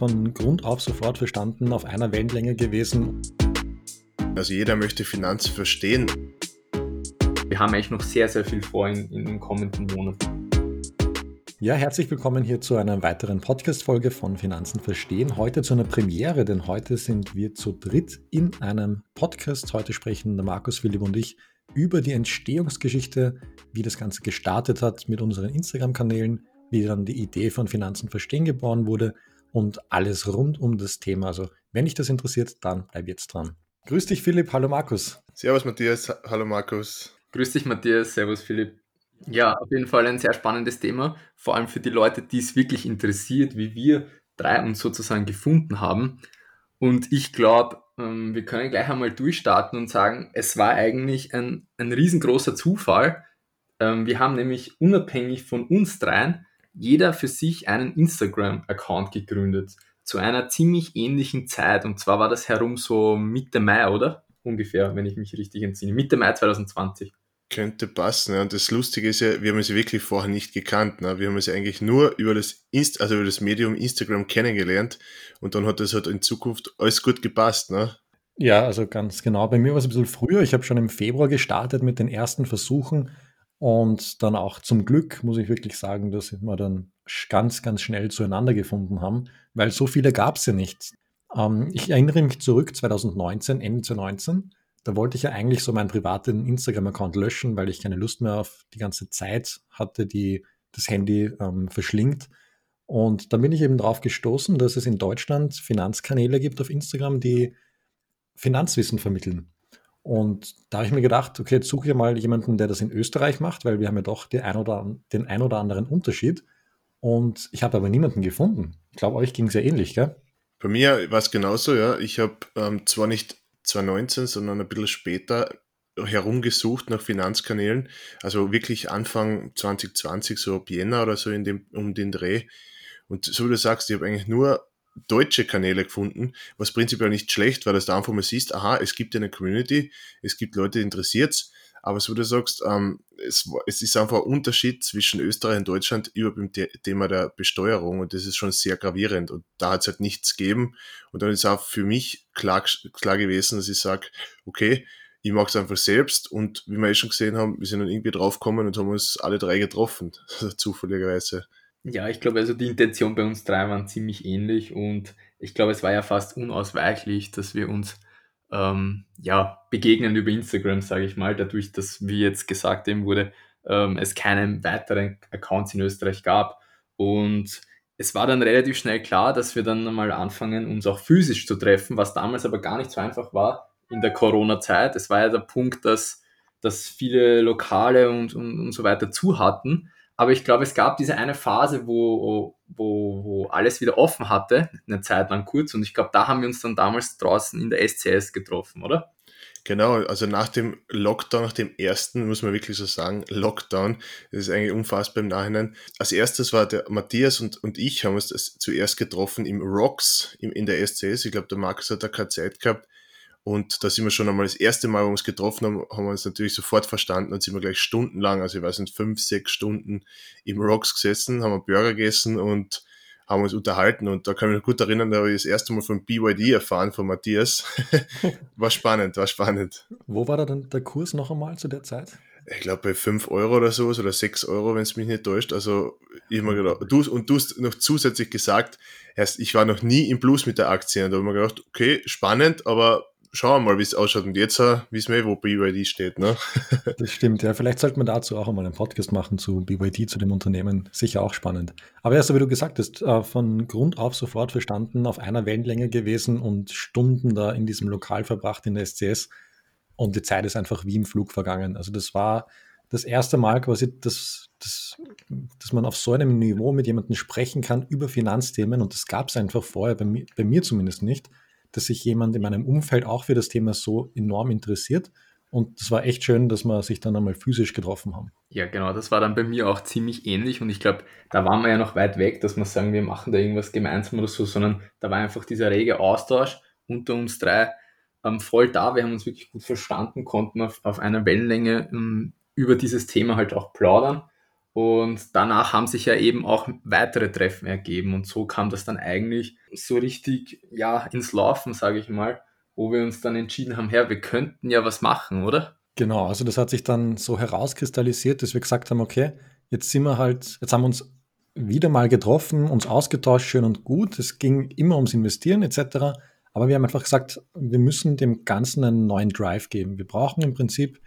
von Grund auf sofort verstanden, auf einer Wellenlänge gewesen. Also jeder möchte Finanzen verstehen. Wir haben eigentlich noch sehr, sehr viel vor in, in den kommenden Monaten. Ja, herzlich willkommen hier zu einer weiteren Podcast-Folge von Finanzen verstehen. Heute zu einer Premiere, denn heute sind wir zu dritt in einem Podcast. Heute sprechen der Markus, Philipp und ich über die Entstehungsgeschichte, wie das Ganze gestartet hat mit unseren Instagram-Kanälen, wie dann die Idee von Finanzen verstehen geboren wurde und alles rund um das Thema. Also, wenn dich das interessiert, dann bleib jetzt dran. Grüß dich, Philipp. Hallo, Markus. Servus, Matthias. Hallo, Markus. Grüß dich, Matthias. Servus, Philipp. Ja, auf jeden Fall ein sehr spannendes Thema, vor allem für die Leute, die es wirklich interessiert, wie wir drei uns sozusagen gefunden haben. Und ich glaube, ähm, wir können gleich einmal durchstarten und sagen, es war eigentlich ein, ein riesengroßer Zufall. Ähm, wir haben nämlich unabhängig von uns dreien jeder für sich einen Instagram-Account gegründet. Zu einer ziemlich ähnlichen Zeit. Und zwar war das herum so Mitte Mai, oder? Ungefähr, wenn ich mich richtig entsinne. Mitte Mai 2020. Könnte passen. Ja. Und das Lustige ist ja, wir haben sie wirklich vorher nicht gekannt. Ne? Wir haben sie eigentlich nur über das Inst also über das Medium Instagram kennengelernt und dann hat das halt in Zukunft alles gut gepasst. Ne? Ja, also ganz genau. Bei mir war es ein bisschen früher. Ich habe schon im Februar gestartet mit den ersten Versuchen und dann auch zum Glück, muss ich wirklich sagen, dass wir dann ganz, ganz schnell zueinander gefunden haben, weil so viele gab es ja nicht. Ähm, ich erinnere mich zurück, 2019, Ende 2019, da wollte ich ja eigentlich so meinen privaten Instagram-Account löschen, weil ich keine Lust mehr auf die ganze Zeit hatte, die das Handy ähm, verschlingt. Und dann bin ich eben darauf gestoßen, dass es in Deutschland Finanzkanäle gibt auf Instagram, die Finanzwissen vermitteln. Und da habe ich mir gedacht, okay, jetzt suche ich mal jemanden, der das in Österreich macht, weil wir haben ja doch den ein oder, den ein oder anderen Unterschied. Und ich habe aber niemanden gefunden. Ich glaube, euch ging es ja ähnlich, gell? Bei mir war es genauso, ja. Ich habe ähm, zwar nicht 2019, sondern ein bisschen später herumgesucht nach Finanzkanälen. Also wirklich Anfang 2020, so ab Jänner oder so in dem, um den Dreh. Und so wie du sagst, ich habe eigentlich nur deutsche Kanäle gefunden, was prinzipiell nicht schlecht war, dass du einfach mal siehst, aha, es gibt eine Community, es gibt Leute, die interessiert's, aber so wie du sagst, ähm, es, es ist einfach ein Unterschied zwischen Österreich und Deutschland über dem Thema der Besteuerung und das ist schon sehr gravierend und da hat es halt nichts gegeben und dann ist auch für mich klar, klar gewesen, dass ich sage, okay, ich mag es einfach selbst und wie wir eh schon gesehen haben, wir sind dann irgendwie draufgekommen und haben uns alle drei getroffen, zufälligerweise. Ja, ich glaube, also die Intention bei uns drei waren ziemlich ähnlich und ich glaube, es war ja fast unausweichlich, dass wir uns ähm, ja, begegnen über Instagram, sage ich mal, dadurch, dass, wie jetzt gesagt eben wurde, ähm, es keinen weiteren Accounts in Österreich gab. Und es war dann relativ schnell klar, dass wir dann mal anfangen, uns auch physisch zu treffen, was damals aber gar nicht so einfach war in der Corona-Zeit. Es war ja der Punkt, dass, dass viele Lokale und, und, und so weiter zu hatten. Aber ich glaube, es gab diese eine Phase, wo, wo, wo alles wieder offen hatte, eine Zeit lang kurz. Und ich glaube, da haben wir uns dann damals draußen in der SCS getroffen, oder? Genau, also nach dem Lockdown, nach dem ersten, muss man wirklich so sagen, Lockdown, das ist eigentlich unfassbar im Nachhinein. Als erstes war der Matthias und, und ich haben uns das zuerst getroffen im Rocks im, in der SCS. Ich glaube, der Markus hat da keine Zeit gehabt. Und da sind wir schon einmal das erste Mal, wo wir uns getroffen haben, haben wir uns natürlich sofort verstanden und sind wir gleich stundenlang, also ich weiß nicht, fünf, sechs Stunden im Rocks gesessen, haben einen Burger gegessen und haben uns unterhalten. Und da kann ich mich gut erinnern, da habe ich das erste Mal von BYD erfahren, von Matthias. war spannend, war spannend. Wo war da dann der Kurs noch einmal zu der Zeit? Ich glaube bei 5 Euro oder so oder 6 Euro, wenn es mich nicht täuscht. Also ich habe mir gedacht, du, und du hast noch zusätzlich gesagt, erst ich war noch nie im Plus mit der Aktie. Und da habe ich mir gedacht, okay, spannend, aber schauen wir mal, wie es ausschaut. Und jetzt äh, wissen wir, wo BYD steht. Ne? das stimmt, ja. Vielleicht sollte man dazu auch einmal einen Podcast machen zu BYD, zu dem Unternehmen. Sicher auch spannend. Aber ja, so wie du gesagt hast, äh, von Grund auf sofort verstanden, auf einer Wellenlänge gewesen und Stunden da in diesem Lokal verbracht in der SCS. Und die Zeit ist einfach wie im Flug vergangen. Also das war das erste Mal quasi, dass, dass, dass man auf so einem Niveau mit jemandem sprechen kann über Finanzthemen. Und das gab es einfach vorher, bei mir, bei mir zumindest nicht dass sich jemand in meinem Umfeld auch für das Thema so enorm interessiert. Und es war echt schön, dass wir sich dann einmal physisch getroffen haben. Ja, genau, das war dann bei mir auch ziemlich ähnlich. Und ich glaube, da waren wir ja noch weit weg, dass wir sagen, wir machen da irgendwas gemeinsam oder so, sondern da war einfach dieser rege Austausch unter uns drei ähm, voll da. Wir haben uns wirklich gut verstanden, konnten auf, auf einer Wellenlänge ähm, über dieses Thema halt auch plaudern. Und danach haben sich ja eben auch weitere Treffen ergeben. Und so kam das dann eigentlich so richtig ja, ins Laufen, sage ich mal, wo wir uns dann entschieden haben, Herr, wir könnten ja was machen, oder? Genau, also das hat sich dann so herauskristallisiert, dass wir gesagt haben, okay, jetzt sind wir halt, jetzt haben wir uns wieder mal getroffen, uns ausgetauscht, schön und gut. Es ging immer ums Investieren etc. Aber wir haben einfach gesagt, wir müssen dem Ganzen einen neuen Drive geben. Wir brauchen im Prinzip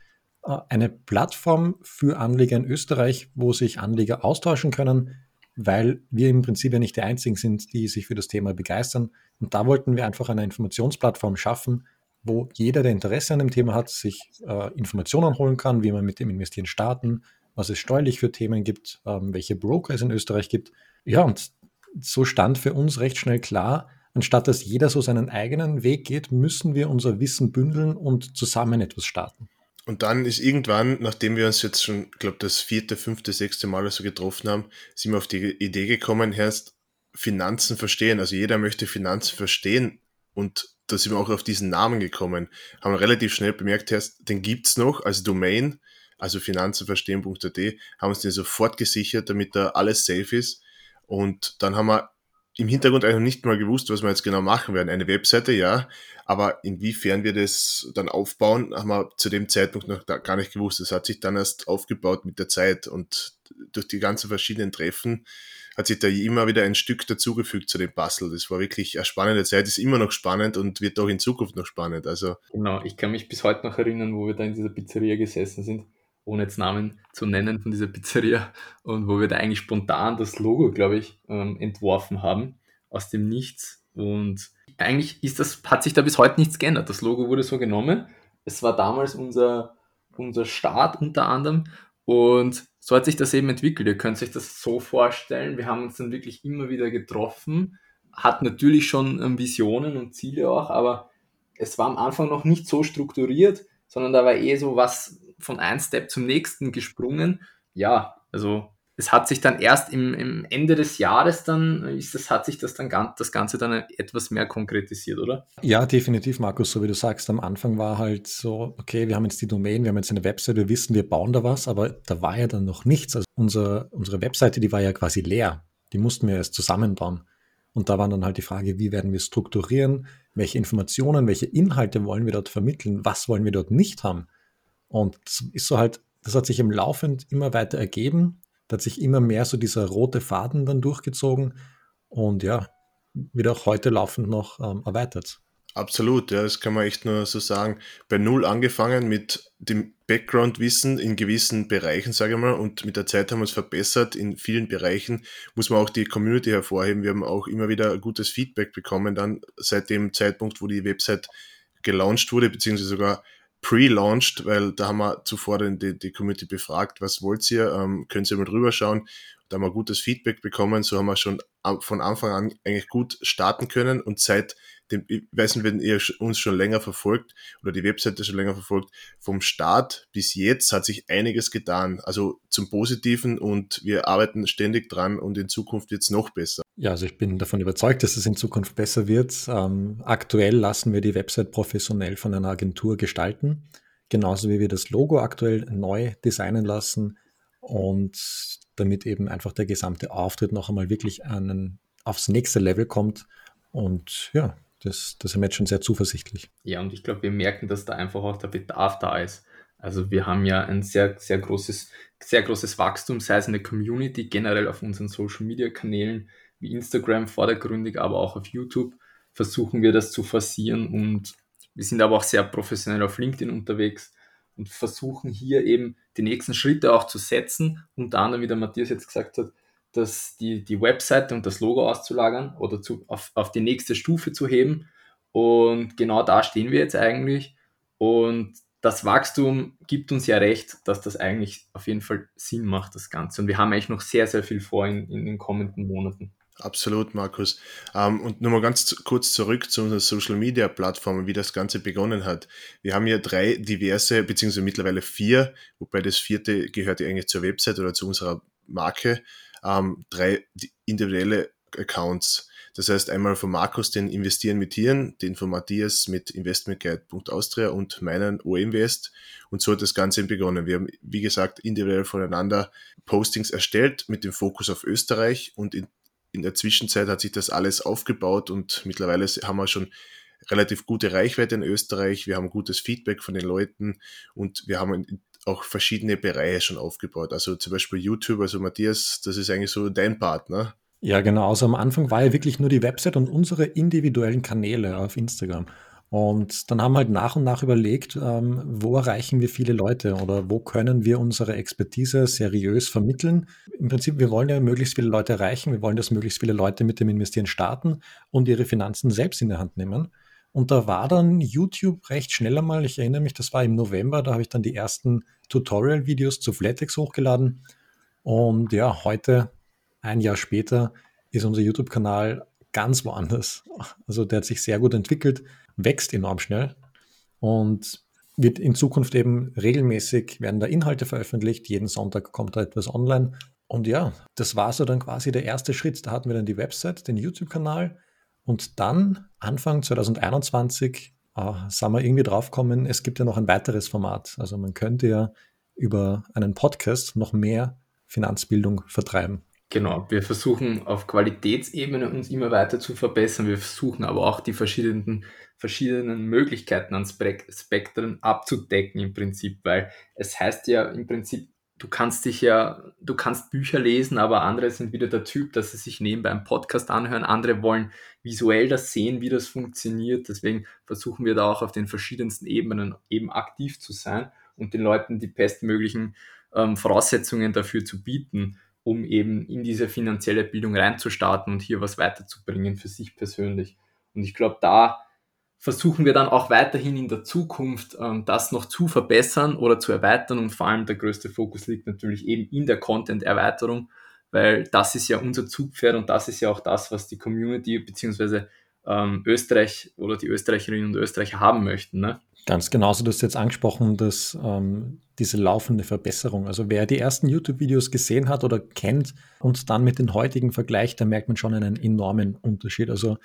eine Plattform für Anleger in Österreich, wo sich Anleger austauschen können, weil wir im Prinzip ja nicht die einzigen sind, die sich für das Thema begeistern. Und da wollten wir einfach eine Informationsplattform schaffen, wo jeder, der Interesse an dem Thema hat, sich äh, Informationen holen kann, wie man mit dem Investieren starten, was es steuerlich für Themen gibt, ähm, welche Broker es in Österreich gibt. Ja, und so stand für uns recht schnell klar, anstatt dass jeder so seinen eigenen Weg geht, müssen wir unser Wissen bündeln und zusammen etwas starten. Und dann ist irgendwann, nachdem wir uns jetzt schon, glaube das vierte, fünfte, sechste Mal oder so getroffen haben, sind wir auf die Idee gekommen, erst Finanzen verstehen. Also jeder möchte Finanzen verstehen und da sind wir auch auf diesen Namen gekommen. Haben relativ schnell bemerkt, erst, den gibt's noch als Domain, also finanzenverstehen.at, haben uns den sofort gesichert, damit da alles safe ist. Und dann haben wir im Hintergrund eigentlich nicht mal gewusst, was wir jetzt genau machen werden. Eine Webseite, ja, aber inwiefern wir das dann aufbauen, haben wir zu dem Zeitpunkt noch gar nicht gewusst. Das hat sich dann erst aufgebaut mit der Zeit und durch die ganzen verschiedenen Treffen hat sich da immer wieder ein Stück dazugefügt zu dem Puzzle. Das war wirklich eine spannende Zeit, ist immer noch spannend und wird auch in Zukunft noch spannend. Also genau, ich kann mich bis heute noch erinnern, wo wir da in dieser Pizzeria gesessen sind, ohne jetzt Namen zu nennen von dieser Pizzeria und wo wir da eigentlich spontan das Logo, glaube ich, ähm, entworfen haben aus dem Nichts und eigentlich ist das, hat sich da bis heute nichts geändert. Das Logo wurde so genommen. Es war damals unser, unser Start unter anderem und so hat sich das eben entwickelt. Ihr könnt euch das so vorstellen. Wir haben uns dann wirklich immer wieder getroffen, hat natürlich schon ähm, Visionen und Ziele auch, aber es war am Anfang noch nicht so strukturiert, sondern da war eh so was von einem Step zum nächsten gesprungen. Ja, also es hat sich dann erst im, im, Ende des Jahres dann, ist das, hat sich das dann das Ganze dann etwas mehr konkretisiert, oder? Ja, definitiv, Markus, so wie du sagst, am Anfang war halt so, okay, wir haben jetzt die Domain, wir haben jetzt eine Website, wir wissen, wir bauen da was, aber da war ja dann noch nichts. Also unser, unsere Webseite, die war ja quasi leer. Die mussten wir erst zusammenbauen. Und da war dann halt die Frage, wie werden wir strukturieren, welche Informationen, welche Inhalte wollen wir dort vermitteln, was wollen wir dort nicht haben. Und das ist so halt, das hat sich im Laufend immer weiter ergeben da hat sich immer mehr so dieser rote Faden dann durchgezogen und ja, wird auch heute laufend noch ähm, erweitert. Absolut, ja, das kann man echt nur so sagen. Bei Null angefangen mit dem Background-Wissen in gewissen Bereichen, sage ich mal, und mit der Zeit haben wir es verbessert. In vielen Bereichen muss man auch die Community hervorheben. Wir haben auch immer wieder gutes Feedback bekommen, dann seit dem Zeitpunkt, wo die Website gelauncht wurde, beziehungsweise sogar pre-launched, weil da haben wir zuvor die, die Community befragt, was wollt ihr, ähm, könnt ihr mal drüber schauen. Da haben wir gutes Feedback bekommen, so haben wir schon von Anfang an eigentlich gut starten können und seit dem, ich weiß nicht, wenn ihr uns schon länger verfolgt oder die Webseite schon länger verfolgt, vom Start bis jetzt hat sich einiges getan, also zum Positiven und wir arbeiten ständig dran und in Zukunft wird es noch besser. Ja, also ich bin davon überzeugt, dass es in Zukunft besser wird. Ähm, aktuell lassen wir die Website professionell von einer Agentur gestalten, genauso wie wir das Logo aktuell neu designen lassen und damit eben einfach der gesamte Auftritt noch einmal wirklich einen, aufs nächste Level kommt. Und ja, das, das sind wir jetzt schon sehr zuversichtlich. Ja, und ich glaube, wir merken, dass da einfach auch der Bedarf da ist. Also wir haben ja ein sehr, sehr großes, sehr großes Wachstum, sei es in der Community, generell auf unseren Social Media Kanälen wie Instagram vordergründig, aber auch auf YouTube versuchen wir das zu forcieren und wir sind aber auch sehr professionell auf LinkedIn unterwegs und versuchen hier eben die nächsten Schritte auch zu setzen. Unter anderem, wie der Matthias jetzt gesagt hat, dass die, die Webseite und das Logo auszulagern oder zu, auf, auf die nächste Stufe zu heben. Und genau da stehen wir jetzt eigentlich. Und das Wachstum gibt uns ja recht, dass das eigentlich auf jeden Fall Sinn macht, das Ganze. Und wir haben eigentlich noch sehr, sehr viel vor in, in den kommenden Monaten. Absolut, Markus. Ähm, und nochmal ganz kurz zurück zu unseren Social Media Plattformen, wie das Ganze begonnen hat. Wir haben ja drei diverse, beziehungsweise mittlerweile vier, wobei das vierte gehört ja eigentlich zur Website oder zu unserer Marke ähm, drei individuelle Accounts. Das heißt einmal von Markus den Investieren mit Tieren, den von Matthias mit investmentguide.austria und meinen OInvest. Und so hat das Ganze begonnen. Wir haben, wie gesagt, individuell voneinander Postings erstellt mit dem Fokus auf Österreich und in, in der Zwischenzeit hat sich das alles aufgebaut und mittlerweile haben wir schon relativ gute Reichweite in Österreich. Wir haben gutes Feedback von den Leuten und wir haben auch verschiedene Bereiche schon aufgebaut. Also zum Beispiel YouTube, also Matthias, das ist eigentlich so dein Partner. Ja, genau. Also am Anfang war ja wirklich nur die Website und unsere individuellen Kanäle auf Instagram. Und dann haben wir halt nach und nach überlegt, ähm, wo erreichen wir viele Leute oder wo können wir unsere Expertise seriös vermitteln. Im Prinzip, wir wollen ja möglichst viele Leute erreichen, wir wollen, dass möglichst viele Leute mit dem Investieren starten und ihre Finanzen selbst in der Hand nehmen. Und da war dann YouTube recht schnell einmal, ich erinnere mich, das war im November, da habe ich dann die ersten Tutorial-Videos zu Flatex hochgeladen. Und ja, heute ein Jahr später ist unser YouTube-Kanal ganz woanders. Also der hat sich sehr gut entwickelt, wächst enorm schnell und wird in Zukunft eben regelmäßig, werden da Inhalte veröffentlicht. Jeden Sonntag kommt da etwas online. Und ja, das war so dann quasi der erste Schritt. Da hatten wir dann die Website, den YouTube-Kanal. Und dann, Anfang 2021, äh, sind wir irgendwie draufgekommen, es gibt ja noch ein weiteres Format. Also man könnte ja über einen Podcast noch mehr Finanzbildung vertreiben. Genau, wir versuchen auf Qualitätsebene uns immer weiter zu verbessern. Wir versuchen aber auch die verschiedenen, verschiedenen Möglichkeiten an Spektren abzudecken im Prinzip, weil es heißt ja im Prinzip, du kannst dich ja, du kannst Bücher lesen, aber andere sind wieder der Typ, dass sie sich nebenbei einen Podcast anhören. Andere wollen visuell das sehen, wie das funktioniert. Deswegen versuchen wir da auch auf den verschiedensten Ebenen eben aktiv zu sein und den Leuten die bestmöglichen ähm, Voraussetzungen dafür zu bieten um eben in diese finanzielle Bildung reinzustarten und hier was weiterzubringen für sich persönlich. Und ich glaube, da versuchen wir dann auch weiterhin in der Zukunft ähm, das noch zu verbessern oder zu erweitern und vor allem der größte Fokus liegt natürlich eben in der Content-Erweiterung, weil das ist ja unser Zugpferd und das ist ja auch das, was die Community beziehungsweise ähm, Österreich oder die Österreicherinnen und Österreicher haben möchten. Ne? Ganz genauso, du hast jetzt angesprochen, dass ähm, diese laufende Verbesserung, also wer die ersten YouTube-Videos gesehen hat oder kennt und dann mit den heutigen vergleicht, da merkt man schon einen enormen Unterschied. Also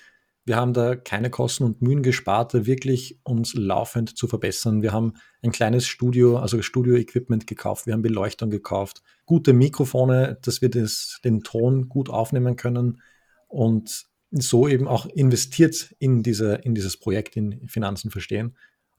wir haben da keine Kosten und Mühen gespart, wirklich uns laufend zu verbessern. Wir haben ein kleines Studio, also Studio-Equipment gekauft, wir haben Beleuchtung gekauft, gute Mikrofone, dass wir das, den Ton gut aufnehmen können und so eben auch investiert in, diese, in dieses Projekt in Finanzen verstehen.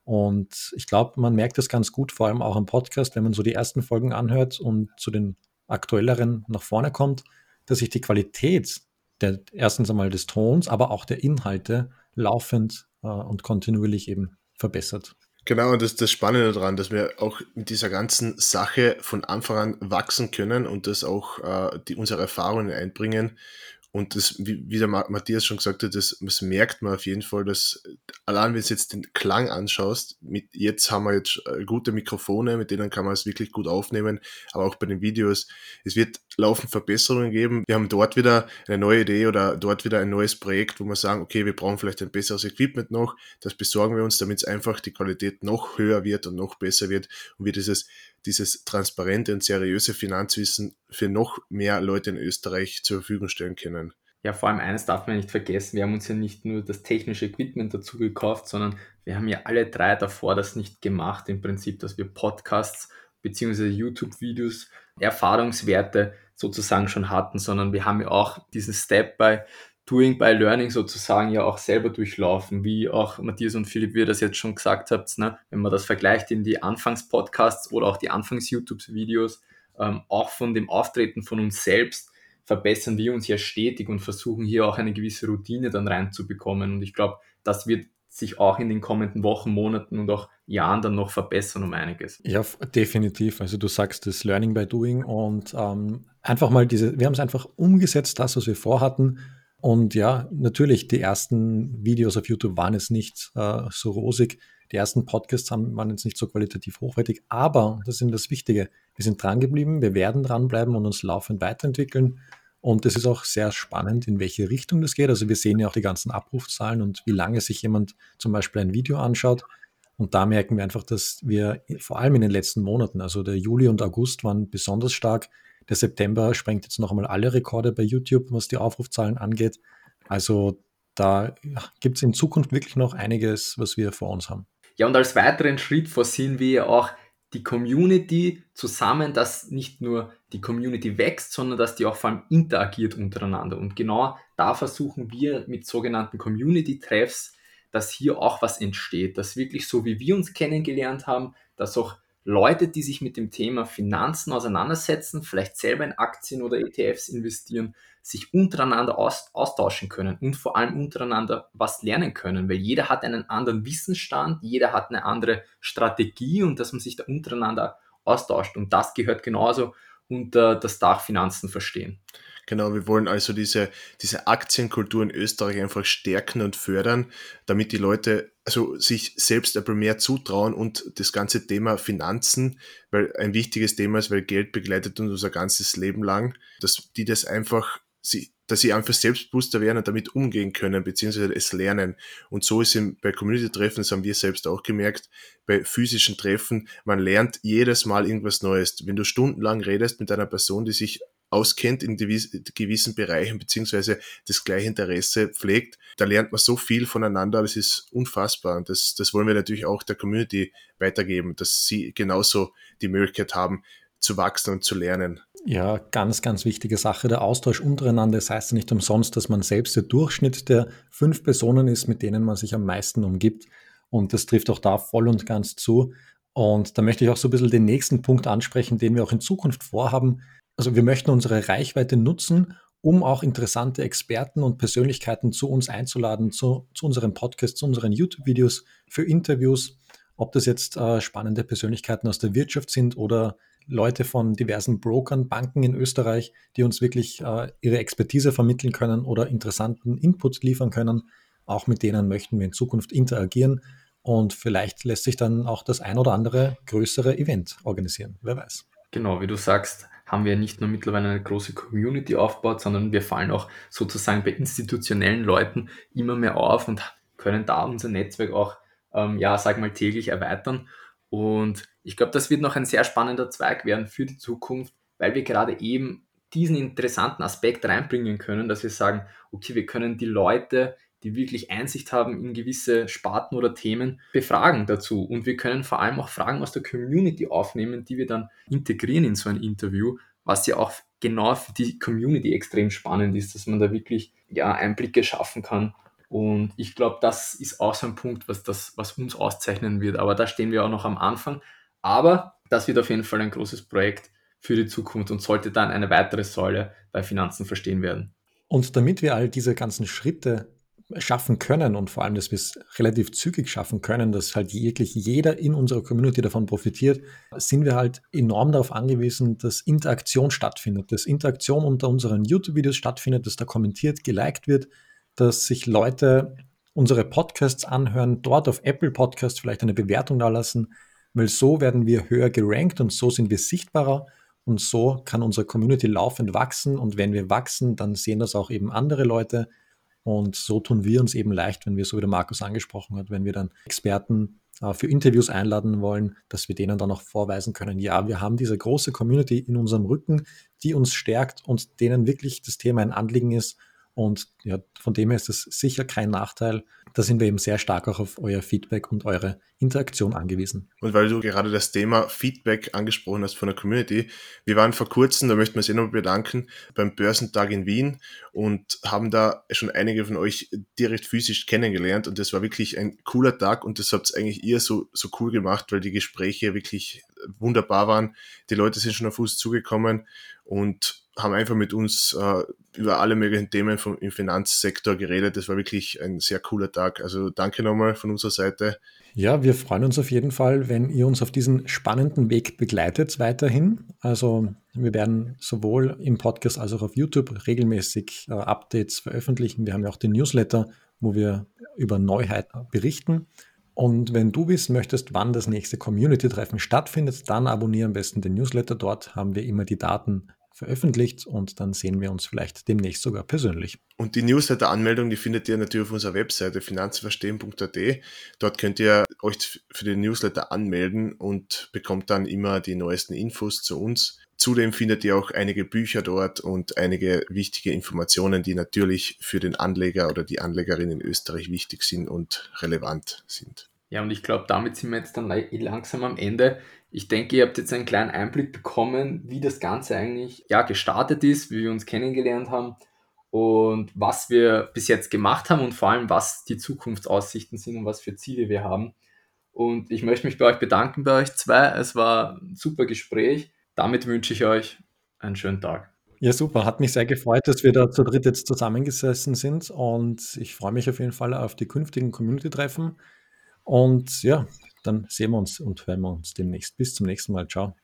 Und ich glaube, man merkt das ganz gut, vor allem auch im Podcast, wenn man so die ersten Folgen anhört und zu den aktuelleren nach vorne kommt, dass sich die Qualität der erstens einmal des Tons, aber auch der Inhalte laufend äh, und kontinuierlich eben verbessert. Genau, und das ist das Spannende daran, dass wir auch mit dieser ganzen Sache von Anfang an wachsen können und das auch äh, die unsere Erfahrungen einbringen und das, wie, wie der Matthias schon gesagt hat, das, das merkt man auf jeden Fall, dass allein wenn du jetzt den Klang anschaust, mit, jetzt haben wir jetzt äh, gute Mikrofone, mit denen kann man es wirklich gut aufnehmen, aber auch bei den Videos, es wird laufend Verbesserungen geben. Wir haben dort wieder eine neue Idee oder dort wieder ein neues Projekt, wo wir sagen, okay, wir brauchen vielleicht ein besseres Equipment noch, das besorgen wir uns, damit es einfach die Qualität noch höher wird und noch besser wird und wir dieses dieses transparente und seriöse Finanzwissen für noch mehr Leute in Österreich zur Verfügung stellen können. Ja, vor allem eines darf man nicht vergessen, wir haben uns ja nicht nur das technische Equipment dazu gekauft, sondern wir haben ja alle drei davor das nicht gemacht, im Prinzip, dass wir Podcasts bzw. YouTube-Videos, Erfahrungswerte sozusagen schon hatten, sondern wir haben ja auch diesen Step by Doing by Learning sozusagen ja auch selber durchlaufen, wie auch Matthias und Philipp, wie ihr das jetzt schon gesagt habt, ne? wenn man das vergleicht in die Anfangspodcasts oder auch die Anfangs-YouTube-Videos, ähm, auch von dem Auftreten von uns selbst verbessern wir uns ja stetig und versuchen hier auch eine gewisse Routine dann reinzubekommen. Und ich glaube, das wird sich auch in den kommenden Wochen, Monaten und auch Jahren dann noch verbessern um einiges. Ja, definitiv. Also du sagst das Learning by Doing und ähm, einfach mal diese, wir haben es einfach umgesetzt, das, was wir vorhatten und ja, natürlich, die ersten Videos auf YouTube waren jetzt nicht äh, so rosig. Die ersten Podcasts haben, waren jetzt nicht so qualitativ hochwertig, aber das ist das Wichtige. Wir sind dran geblieben, wir werden dranbleiben und uns laufend weiterentwickeln. Und es ist auch sehr spannend, in welche Richtung das geht. Also wir sehen ja auch die ganzen Abrufzahlen und wie lange sich jemand zum Beispiel ein Video anschaut. Und da merken wir einfach, dass wir vor allem in den letzten Monaten, also der Juli und August waren besonders stark, der September sprengt jetzt noch einmal alle Rekorde bei YouTube, was die Aufrufzahlen angeht. Also da gibt es in Zukunft wirklich noch einiges, was wir vor uns haben. Ja, und als weiteren Schritt vorsehen wir auch die Community zusammen, dass nicht nur die Community wächst, sondern dass die auch vor allem interagiert untereinander. Und genau da versuchen wir mit sogenannten Community-Treffs, dass hier auch was entsteht, dass wirklich so wie wir uns kennengelernt haben, dass auch Leute, die sich mit dem Thema Finanzen auseinandersetzen, vielleicht selber in Aktien oder ETFs investieren, sich untereinander aus, austauschen können und vor allem untereinander was lernen können, weil jeder hat einen anderen Wissensstand, jeder hat eine andere Strategie und dass man sich da untereinander austauscht. Und das gehört genauso unter das Dach Finanzen verstehen. Genau, wir wollen also diese, diese Aktienkultur in Österreich einfach stärken und fördern, damit die Leute also sich selbst ein bisschen mehr zutrauen und das ganze Thema Finanzen, weil ein wichtiges Thema ist, weil Geld begleitet uns unser ganzes Leben lang, dass die das einfach sie, dass sie einfach selbstbewusster werden und damit umgehen können, beziehungsweise es lernen. Und so ist es bei Community-Treffen, das haben wir selbst auch gemerkt, bei physischen Treffen, man lernt jedes Mal irgendwas Neues. Wenn du stundenlang redest mit einer Person, die sich auskennt in gewissen Bereichen, beziehungsweise das gleiche Interesse pflegt, da lernt man so viel voneinander, das ist unfassbar. Und das, das wollen wir natürlich auch der Community weitergeben, dass sie genauso die Möglichkeit haben, zu wachsen und zu lernen. Ja, ganz, ganz wichtige Sache. Der Austausch untereinander. Das heißt ja nicht umsonst, dass man selbst der Durchschnitt der fünf Personen ist, mit denen man sich am meisten umgibt. Und das trifft auch da voll und ganz zu. Und da möchte ich auch so ein bisschen den nächsten Punkt ansprechen, den wir auch in Zukunft vorhaben. Also wir möchten unsere Reichweite nutzen, um auch interessante Experten und Persönlichkeiten zu uns einzuladen, zu, zu unserem Podcast, zu unseren YouTube-Videos, für Interviews, ob das jetzt äh, spannende Persönlichkeiten aus der Wirtschaft sind oder Leute von diversen Brokern, Banken in Österreich, die uns wirklich äh, ihre Expertise vermitteln können oder interessanten Input liefern können. Auch mit denen möchten wir in Zukunft interagieren und vielleicht lässt sich dann auch das ein oder andere größere Event organisieren. Wer weiß. Genau, wie du sagst, haben wir nicht nur mittlerweile eine große Community aufgebaut, sondern wir fallen auch sozusagen bei institutionellen Leuten immer mehr auf und können da unser Netzwerk auch, ähm, ja, sag mal, täglich erweitern. Und ich glaube, das wird noch ein sehr spannender Zweig werden für die Zukunft, weil wir gerade eben diesen interessanten Aspekt reinbringen können, dass wir sagen, okay, wir können die Leute, die wirklich Einsicht haben in gewisse Sparten oder Themen, befragen dazu. Und wir können vor allem auch Fragen aus der Community aufnehmen, die wir dann integrieren in so ein Interview, was ja auch genau für die Community extrem spannend ist, dass man da wirklich ja, Einblicke schaffen kann und ich glaube, das ist auch so ein Punkt, was, das, was uns auszeichnen wird. Aber da stehen wir auch noch am Anfang. Aber das wird auf jeden Fall ein großes Projekt für die Zukunft und sollte dann eine weitere Säule bei Finanzen verstehen werden. Und damit wir all diese ganzen Schritte schaffen können und vor allem, dass wir es relativ zügig schaffen können, dass halt wirklich jeder in unserer Community davon profitiert, sind wir halt enorm darauf angewiesen, dass Interaktion stattfindet, dass Interaktion unter unseren YouTube-Videos stattfindet, dass da kommentiert, geliked wird, dass sich Leute unsere Podcasts anhören, dort auf Apple Podcasts vielleicht eine Bewertung da lassen, weil so werden wir höher gerankt und so sind wir sichtbarer und so kann unsere Community laufend wachsen. Und wenn wir wachsen, dann sehen das auch eben andere Leute. Und so tun wir uns eben leicht, wenn wir, so wie der Markus angesprochen hat, wenn wir dann Experten äh, für Interviews einladen wollen, dass wir denen dann auch vorweisen können, ja, wir haben diese große Community in unserem Rücken, die uns stärkt und denen wirklich das Thema ein Anliegen ist und ja, von dem her ist es sicher kein Nachteil. Da sind wir eben sehr stark auch auf euer Feedback und eure Interaktion angewiesen. Und weil du gerade das Thema Feedback angesprochen hast von der Community, wir waren vor kurzem, da möchten wir uns eh noch bedanken, beim Börsentag in Wien und haben da schon einige von euch direkt physisch kennengelernt und das war wirklich ein cooler Tag und das habt eigentlich ihr so, so cool gemacht, weil die Gespräche wirklich wunderbar waren. Die Leute sind schon auf Fuß zugekommen und haben einfach mit uns äh, über alle möglichen Themen vom, im Finanzsektor geredet. Das war wirklich ein sehr cooler Tag. Also danke nochmal von unserer Seite. Ja, wir freuen uns auf jeden Fall, wenn ihr uns auf diesen spannenden Weg begleitet weiterhin. Also wir werden sowohl im Podcast als auch auf YouTube regelmäßig äh, Updates veröffentlichen. Wir haben ja auch den Newsletter, wo wir über Neuheiten berichten. Und wenn du wissen möchtest, wann das nächste Community-Treffen stattfindet, dann abonniere am besten den Newsletter. Dort haben wir immer die Daten veröffentlicht und dann sehen wir uns vielleicht demnächst sogar persönlich. Und die Newsletter-Anmeldung, die findet ihr natürlich auf unserer Webseite finanzverstehen.at. Dort könnt ihr euch für den Newsletter anmelden und bekommt dann immer die neuesten Infos zu uns. Zudem findet ihr auch einige Bücher dort und einige wichtige Informationen, die natürlich für den Anleger oder die Anlegerin in Österreich wichtig sind und relevant sind. Ja, und ich glaube, damit sind wir jetzt dann langsam am Ende. Ich denke, ihr habt jetzt einen kleinen Einblick bekommen, wie das Ganze eigentlich ja, gestartet ist, wie wir uns kennengelernt haben und was wir bis jetzt gemacht haben und vor allem, was die Zukunftsaussichten sind und was für Ziele wir haben. Und ich möchte mich bei euch bedanken, bei euch zwei. Es war ein super Gespräch. Damit wünsche ich euch einen schönen Tag. Ja, super. Hat mich sehr gefreut, dass wir da zu dritt jetzt zusammengesessen sind. Und ich freue mich auf jeden Fall auf die künftigen Community-Treffen. Und ja, dann sehen wir uns und hören wir uns demnächst. Bis zum nächsten Mal. Ciao.